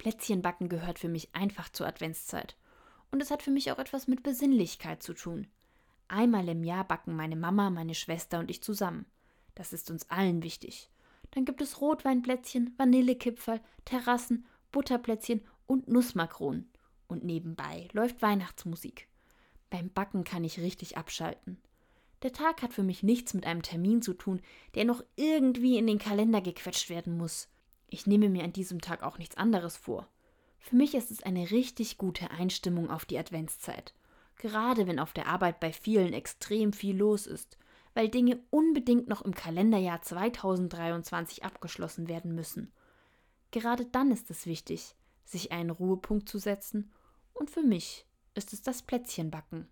Plätzchenbacken gehört für mich einfach zur Adventszeit. Und es hat für mich auch etwas mit Besinnlichkeit zu tun. Einmal im Jahr backen meine Mama, meine Schwester und ich zusammen. Das ist uns allen wichtig. Dann gibt es Rotweinplätzchen, Vanillekipferl, Terrassen, Butterplätzchen und Nussmakronen. Und nebenbei läuft Weihnachtsmusik. Beim Backen kann ich richtig abschalten. Der Tag hat für mich nichts mit einem Termin zu tun, der noch irgendwie in den Kalender gequetscht werden muss. Ich nehme mir an diesem Tag auch nichts anderes vor. Für mich ist es eine richtig gute Einstimmung auf die Adventszeit. Gerade wenn auf der Arbeit bei vielen extrem viel los ist, weil Dinge unbedingt noch im Kalenderjahr 2023 abgeschlossen werden müssen. Gerade dann ist es wichtig, sich einen Ruhepunkt zu setzen, und für mich ist es das Plätzchenbacken.